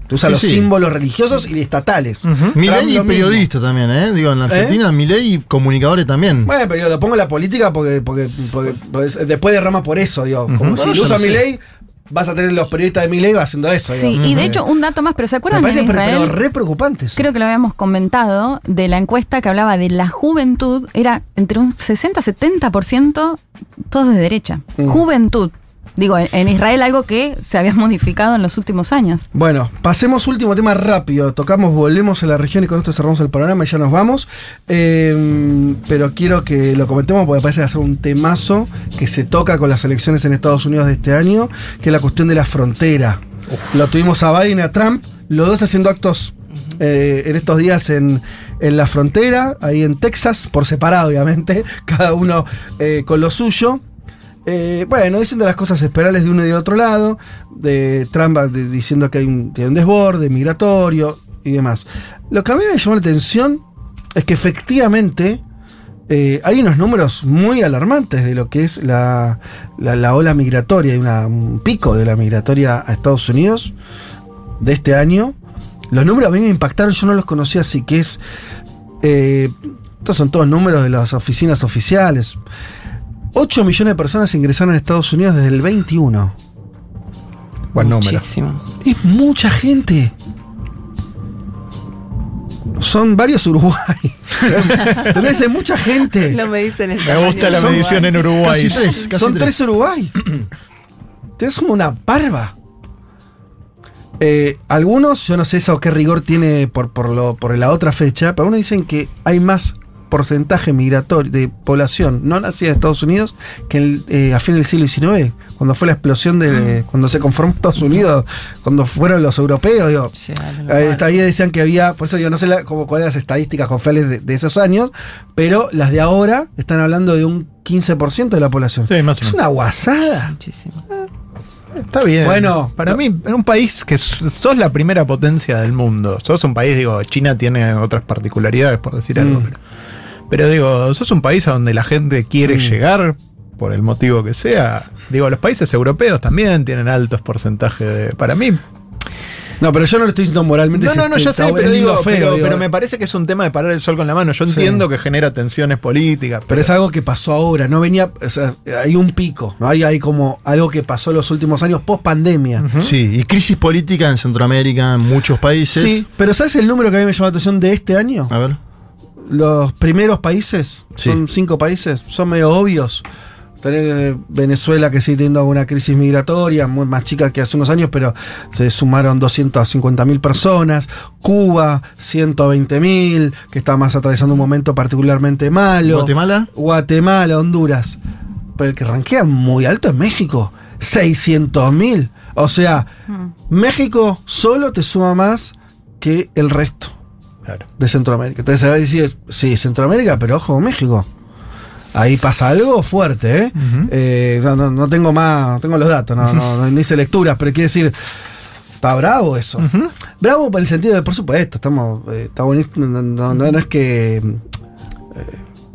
Tú usas Sí, los sí. símbolos religiosos y estatales. Trump Milei y mismo. periodista también, ¿eh? Digo, en Argentina, Milei y comunicadores también. Bueno, pero yo lo pongo en la política porque, porque, porque- porque es- después derrama por eso, digo. Como si yo lo usa. Milei, vas a tener los periodistas de Milei haciendo eso. Sí, y de hecho, un dato más, pero ¿se Me acuerdan parece en pero, Israel? pero re preocupante eso. Creo que lo habíamos comentado de la encuesta que hablaba de la juventud, era entre un 60-70% todos de derecha. Mm. Juventud. Digo, en, Israel algo que se había [laughs] modificado en los últimos años. Bueno, pasemos último tema rápido. Tocamos, volvemos a la región y con esto cerramos el programa y ya nos vamos. Eh, pero quiero que lo comentemos porque parece que va a ser un temazo que se toca con las elecciones en Estados Unidos de este año, que es la cuestión de la frontera. Lo tuvimos a Biden y a Trump, los dos haciendo actos eh, en estos días en, en la frontera, ahí en Texas, por separado obviamente, [laughs] cada uno eh, con lo suyo. Eh, bueno, diciendo las cosas esperables de uno y de otro lado, de Trump de- diciendo que hay un, desborde migratorio y demás. Lo que a mí me llamó la atención es que efectivamente eh, hay unos números muy alarmantes de lo que es la, la- la ola migratoria, hay un pico de la migratoria a Estados Unidos de este año. Los números a mí me impactaron, yo no los conocía, así que es... eh, estos son todos números de las oficinas oficiales. 8 millones de personas ingresaron a Estados Unidos desde el 21. Buen número. Muchísimo. Es mucha gente. Son varios Uruguay. [laughs] ¿Entendés? Es mucha gente. No me dicen el Me gusta la medición en Uruguay. Casi tres, casi Son tres. tres Uruguay. [clears throat] Tienes como una barba. Eh, algunos, yo no sé eso qué rigor tiene por, por, lo, por la otra fecha, pero algunos dicen que hay más porcentaje migratorio de población no nacida en Estados Unidos que el, eh, a fin del siglo XIX, cuando fue la explosión de. cuando se conformó Estados Unidos, cuando fueron los europeos, digo, los Ahí, decían que había, por eso digo, no sé la- cómo, cuáles las estadísticas confiables de, de esos años, pero las de ahora están hablando de un 15% de la población. Sí, más o es una guasada. Muchísimo. Está bien. Bueno, para mí, en un país que sos la primera potencia del mundo, sos un país, digo, China tiene otras particularidades, por decir algo, Mm. pero, pero digo, sos un país a donde la gente quiere Mm. llegar, por el motivo que sea. Digo, los países europeos también tienen altos porcentajes de. Para mí. No, pero yo no lo estoy diciendo moralmente. No, si no, no, ya sé, está pero, digo, feo, pero, digo. pero me parece que es un tema de parar el sol con la mano. Yo Sí. entiendo que genera tensiones políticas. Pero es algo que pasó ahora, no venía, o sea, hay un pico, ¿no? Hay, hay como algo que pasó en los últimos años post pandemia. Sí, y crisis política en Centroamérica, en muchos países. Sí, pero ¿sabes el número que a mí me llamó la atención de este año? A ver. Los primeros países, Sí. son cinco países, son medio obvios. Tener eh, Venezuela que sigue teniendo una crisis migratoria, muy más chica que hace unos años, pero se sumaron 250 mil personas. Cuba, 120 mil, que está más atravesando un momento particularmente malo. Guatemala. Guatemala, Honduras. Pero el que ranquea muy alto es México. 600 mil. O sea, México solo te suma más que el resto Claro. de Centroamérica. Entonces ahí decís, sí, Centroamérica, pero ojo, México. Ahí pasa algo fuerte, ¿eh? Eh, no, no- no tengo más, no tengo los datos, no, no, no- no hice lecturas, pero quiere decir, está bravo eso. Bravo por el sentido de, por supuesto, estamos, eh, está no- no- no es que...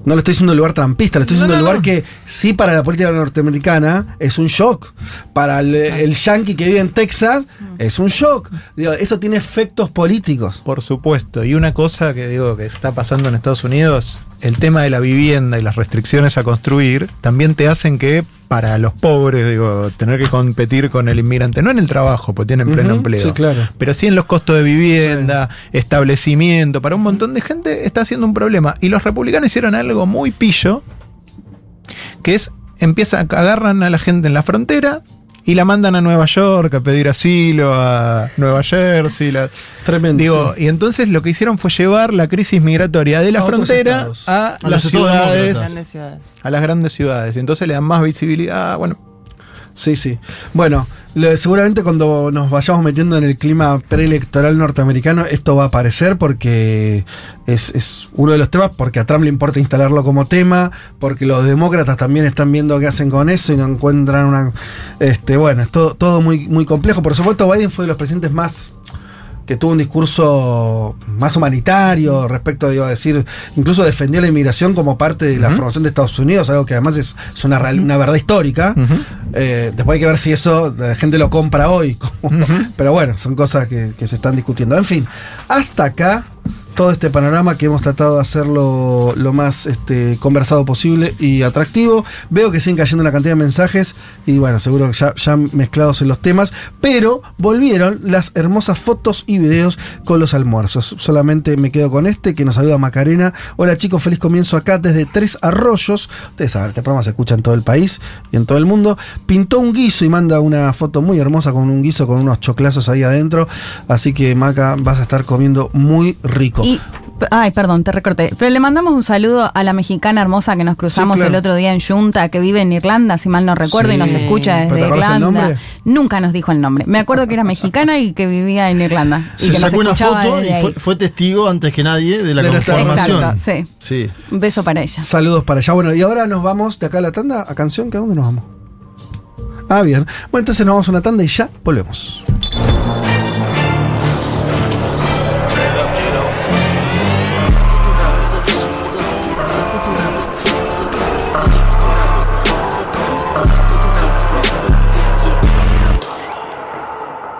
no le estoy diciendo un lugar trampista, le estoy No, diciendo un no, lugar no. que sí para la política norteamericana es un shock. Para el, el yankee que vive en Texas es un shock. Digo, eso tiene efectos políticos. Por supuesto. Y una cosa que digo que está pasando en Estados Unidos, el tema de la vivienda y las restricciones a construir también te hacen que para los pobres, digo, tener que competir con el inmigrante, no en el trabajo, porque tienen pleno empleo, sí, claro. pero sí en los costos de vivienda, establecimiento, para un montón de gente está siendo un problema. Y los republicanos hicieron algo muy pillo, que es, empiezan, agarran a la gente en la frontera y la mandan a Nueva York a pedir asilo, a Nueva Jersey, la, Tremendo. Digo, sí. y entonces lo que hicieron fue llevar la crisis migratoria de la A frontera a, A las ciudades, ciudades. a las grandes ciudades. Y entonces le dan más visibilidad. Bueno, Sí, sí. Bueno, seguramente cuando nos vayamos metiendo en el clima preelectoral norteamericano, esto va a aparecer porque es, es uno de los temas, porque a Trump le importa instalarlo como tema, porque los demócratas también están viendo qué hacen con eso y no encuentran una... Este, bueno, es todo, todo muy, muy complejo. Por supuesto, Biden fue de los presidentes más que tuvo un discurso más humanitario respecto, digo, a decir, incluso defendió la inmigración como parte de la formación de Estados Unidos, algo que además es, es una, real- una verdad histórica. Eh, después hay que ver si eso la gente lo compra hoy. como- [laughs] Pero bueno, son cosas que, que se están discutiendo. En fin, hasta acá todo este panorama que hemos tratado de hacerlo lo más este, conversado posible y atractivo. Veo que siguen cayendo una cantidad de mensajes y bueno, seguro que ya, ya mezclados en los temas, pero volvieron las hermosas fotos y videos con los almuerzos. Solamente me quedo con este que nos saluda Macarena. Hola chicos, feliz comienzo acá desde Tres Arroyos. Ustedes saben, este programa se escucha en todo el país y en todo el mundo. Pintó un guiso y manda una foto muy hermosa con un guiso con unos choclazos ahí adentro. Así que Maca, vas a estar comiendo muy rico. Y, ay, perdón, te recorté. Pero le mandamos un saludo a la mexicana hermosa que nos cruzamos claro. el otro día en Junta, que vive en Irlanda, si mal no recuerdo, Sí. y nos escucha ¿Pero te desde Irlanda. Nunca nos dijo el nombre. Me acuerdo que era mexicana y que vivía en Irlanda. Y Se que nos sacó una foto y fue, testigo antes que nadie de la De conformación. Exacto, sí. Sí. Un beso para ella. Saludos para allá. Bueno, y ahora nos vamos de acá a la tanda, a canción, ¿que a dónde nos vamos? Ah, bien. Bueno, entonces nos vamos a una tanda y ya volvemos.